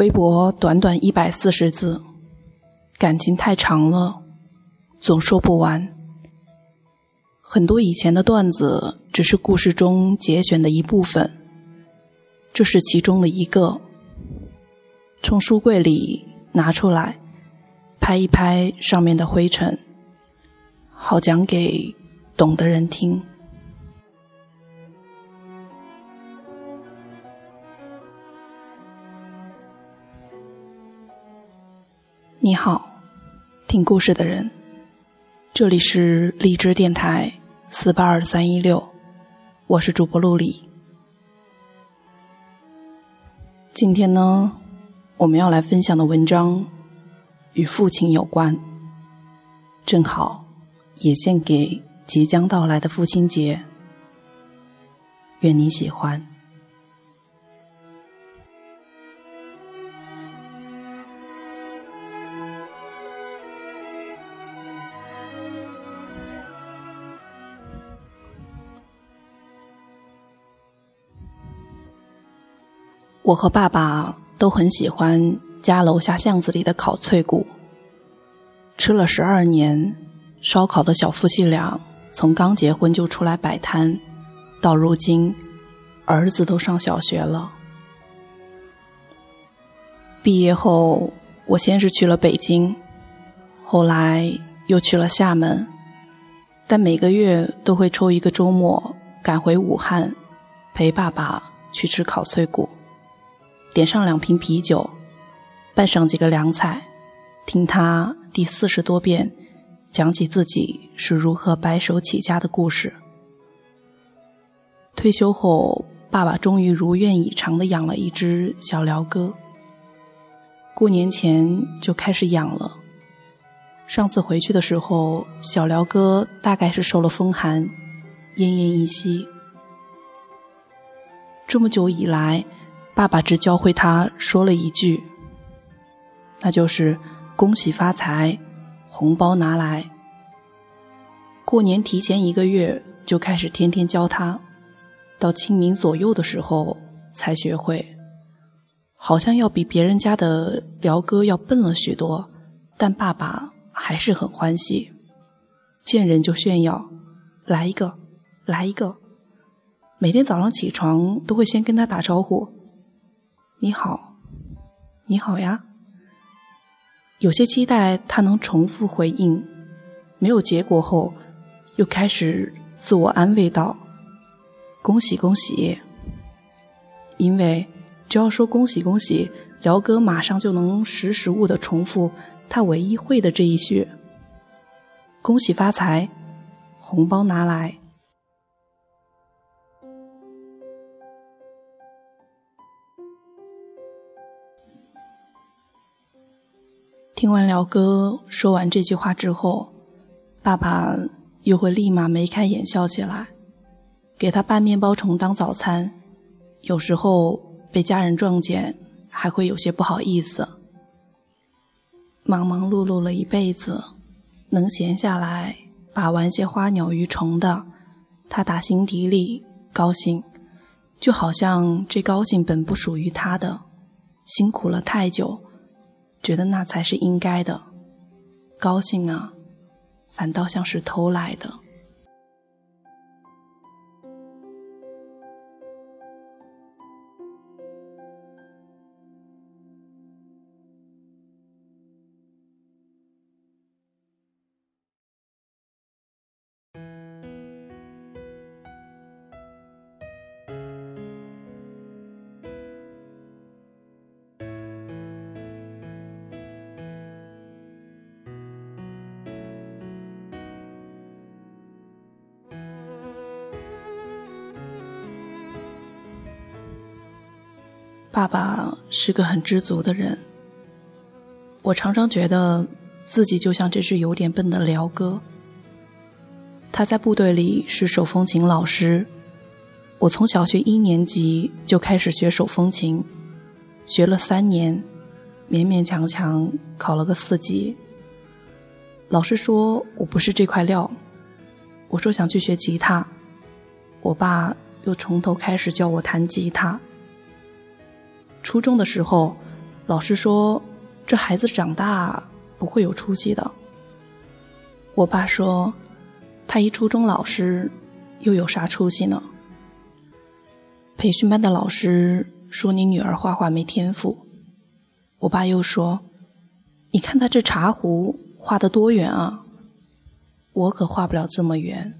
微博短短一百四十字，感情太长了，总说不完。很多以前的段子只是故事中节选的一部分，这是其中的一个。从书柜里拿出来，拍一拍上面的灰尘，好讲给懂的人听。你好，听故事的人，这里是荔枝电台四八二三一六，我是主播陆离。今天呢，我们要来分享的文章与父亲有关，正好也献给即将到来的父亲节，愿你喜欢。我和爸爸都很喜欢家楼下巷子里的烤脆骨。吃了十二年烧烤的小夫妻俩，从刚结婚就出来摆摊，到如今儿子都上小学了。毕业后，我先是去了北京，后来又去了厦门，但每个月都会抽一个周末赶回武汉，陪爸爸去吃烤脆骨。点上两瓶啤酒，拌上几个凉菜，听他第四十多遍讲起自己是如何白手起家的故事。退休后，爸爸终于如愿以偿的养了一只小鹩哥。过年前就开始养了。上次回去的时候，小鹩哥大概是受了风寒，奄奄一息。这么久以来。爸爸只教会他说了一句，那就是“恭喜发财，红包拿来”。过年提前一个月就开始天天教他，到清明左右的时候才学会，好像要比别人家的辽哥要笨了许多，但爸爸还是很欢喜，见人就炫耀：“来一个，来一个！”每天早上起床都会先跟他打招呼。你好，你好呀。有些期待他能重复回应，没有结果后，又开始自我安慰道：“恭喜恭喜。”因为只要说恭喜恭喜，辽哥马上就能识时务的重复他唯一会的这一句：“恭喜发财，红包拿来。”听完辽哥说完这句话之后，爸爸又会立马眉开眼笑起来，给他拌面包虫当早餐。有时候被家人撞见，还会有些不好意思。忙忙碌碌了一辈子，能闲下来把玩些花鸟鱼虫的，他打心底里高兴，就好像这高兴本不属于他的，辛苦了太久。觉得那才是应该的，高兴啊，反倒像是偷来的。爸爸是个很知足的人，我常常觉得自己就像这只有点笨的辽哥。他在部队里是手风琴老师，我从小学一年级就开始学手风琴，学了三年，勉勉强强考了个四级。老师说我不是这块料，我说想去学吉他，我爸又从头开始教我弹吉他。初中的时候，老师说这孩子长大不会有出息的。我爸说他一初中老师又有啥出息呢？培训班的老师说你女儿画画没天赋。我爸又说，你看他这茶壶画的多圆啊，我可画不了这么圆。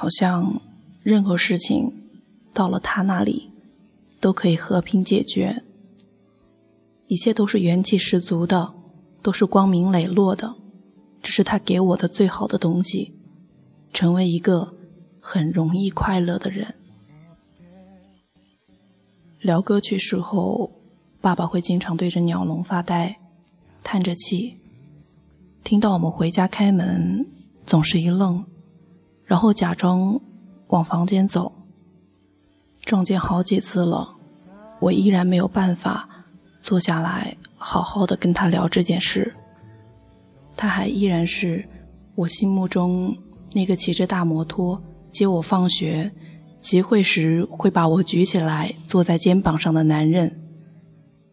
好像任何事情到了他那里都可以和平解决，一切都是元气十足的，都是光明磊落的，这是他给我的最好的东西，成为一个很容易快乐的人。辽哥去世后，爸爸会经常对着鸟笼发呆，叹着气，听到我们回家开门，总是一愣。然后假装往房间走，撞见好几次了，我依然没有办法坐下来好好的跟他聊这件事。他还依然是我心目中那个骑着大摩托接我放学，集会时会把我举起来坐在肩膀上的男人。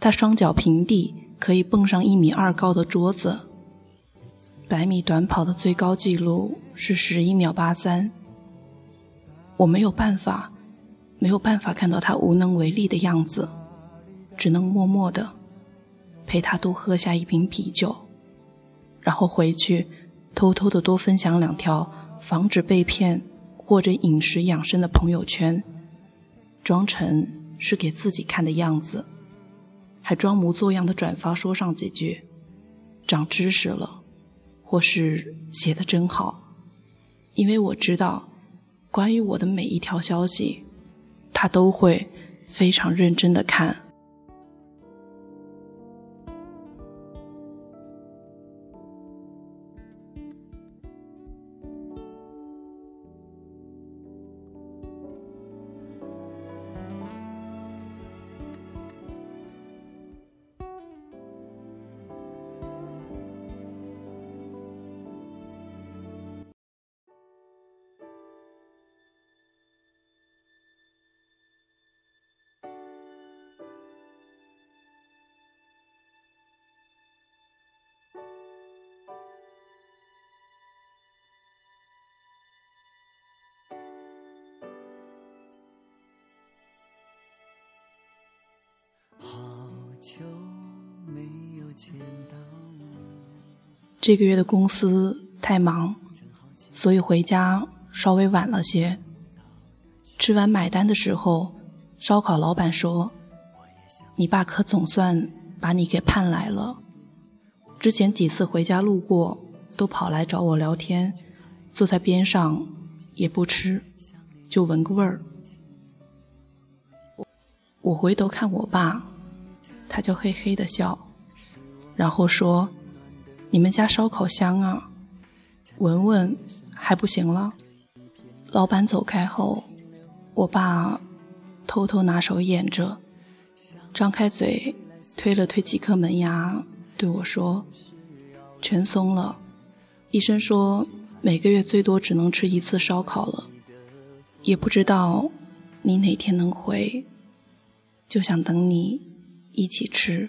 他双脚平地，可以蹦上一米二高的桌子。百米短跑的最高纪录是十一秒八三。我没有办法，没有办法看到他无能为力的样子，只能默默的陪他多喝下一瓶啤酒，然后回去偷偷的多分享两条防止被骗或者饮食养生的朋友圈，装成是给自己看的样子，还装模作样的转发说上几句，长知识了。或是写的真好，因为我知道，关于我的每一条消息，他都会非常认真的看。这个月的公司太忙，所以回家稍微晚了些。吃完买单的时候，烧烤老板说：“你爸可总算把你给盼来了。之前几次回家路过，都跑来找我聊天，坐在边上也不吃，就闻个味儿。”我回头看我爸，他就嘿嘿的笑，然后说。你们家烧烤香啊，闻闻还不行了。老板走开后，我爸偷偷拿手掩着，张开嘴推了推几颗门牙，对我说：“全松了。”医生说每个月最多只能吃一次烧烤了，也不知道你哪天能回，就想等你一起吃。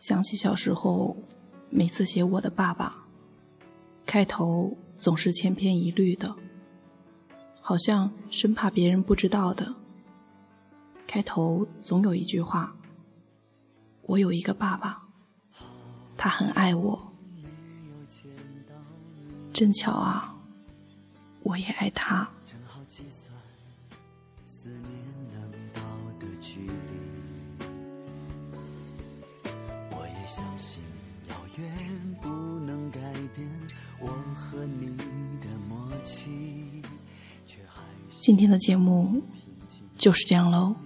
想起小时候，每次写我的爸爸，开头总是千篇一律的，好像生怕别人不知道的。开头总有一句话：“我有一个爸爸，他很爱我。”真巧啊，我也爱他。今天的节目就是这样喽。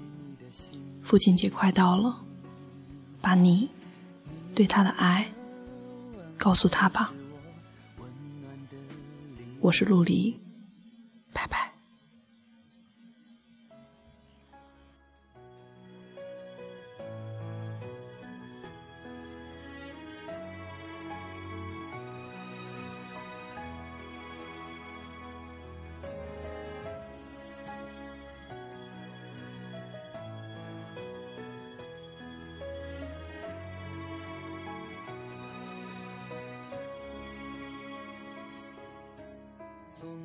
父亲节快到了，把你对他的爱告诉他吧。我是陆离，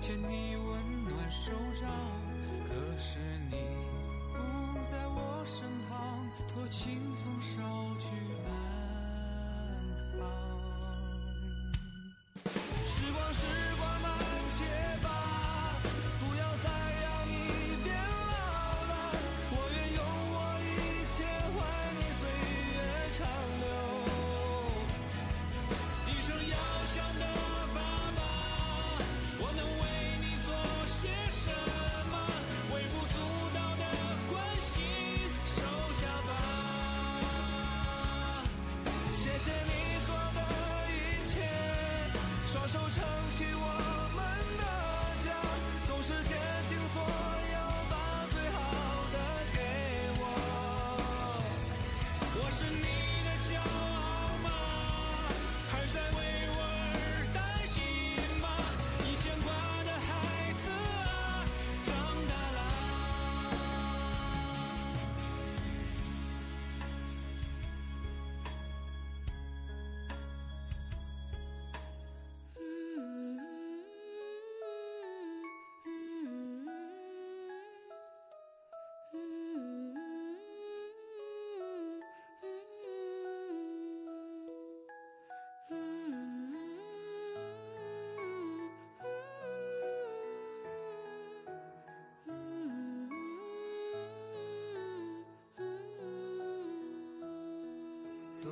牵你温暖手掌，可是你不在我身旁，托情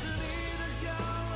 是你的骄傲。